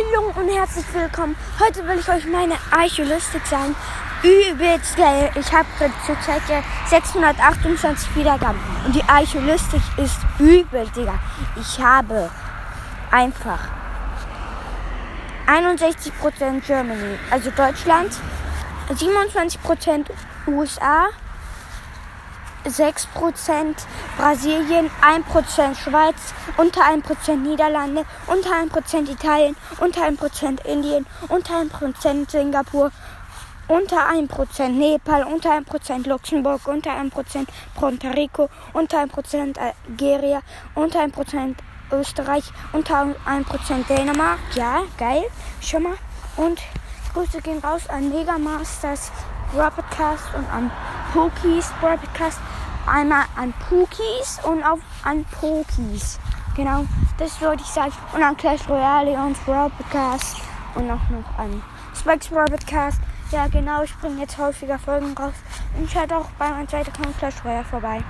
Hallo und herzlich willkommen. Heute will ich euch meine Archolistik sagen. Übelst geil. Ich habe zurzeit ja 628 Wiedergaben. Und die Archolistik ist übel, Digga. Ich habe einfach 61% Germany, also Deutschland, 27% USA, 6% Brasilien, 1% Schweiz, unter 1% Niederlande, unter 1% Italien, unter 1% Indien, unter 1% Singapur, unter 1% Nepal, unter 1% Luxemburg, unter 1% Puerto Rico, unter 1% Algeria, unter 1% Österreich, unter 1% Dänemark. Ja, geil, schon mal. Und Grüße gehen raus an Megamasters Broadcast und an Pokis Broadcast. Einmal an Pookies und auf, an Pokis. Genau, das wollte ich sagen. Und an Clash Royale und Broadcast. Und auch noch an Spikes Broadcast. Ja, genau, ich bringe jetzt häufiger Folgen raus. Und schaut auch bei meinem zweiten Clash Royale vorbei.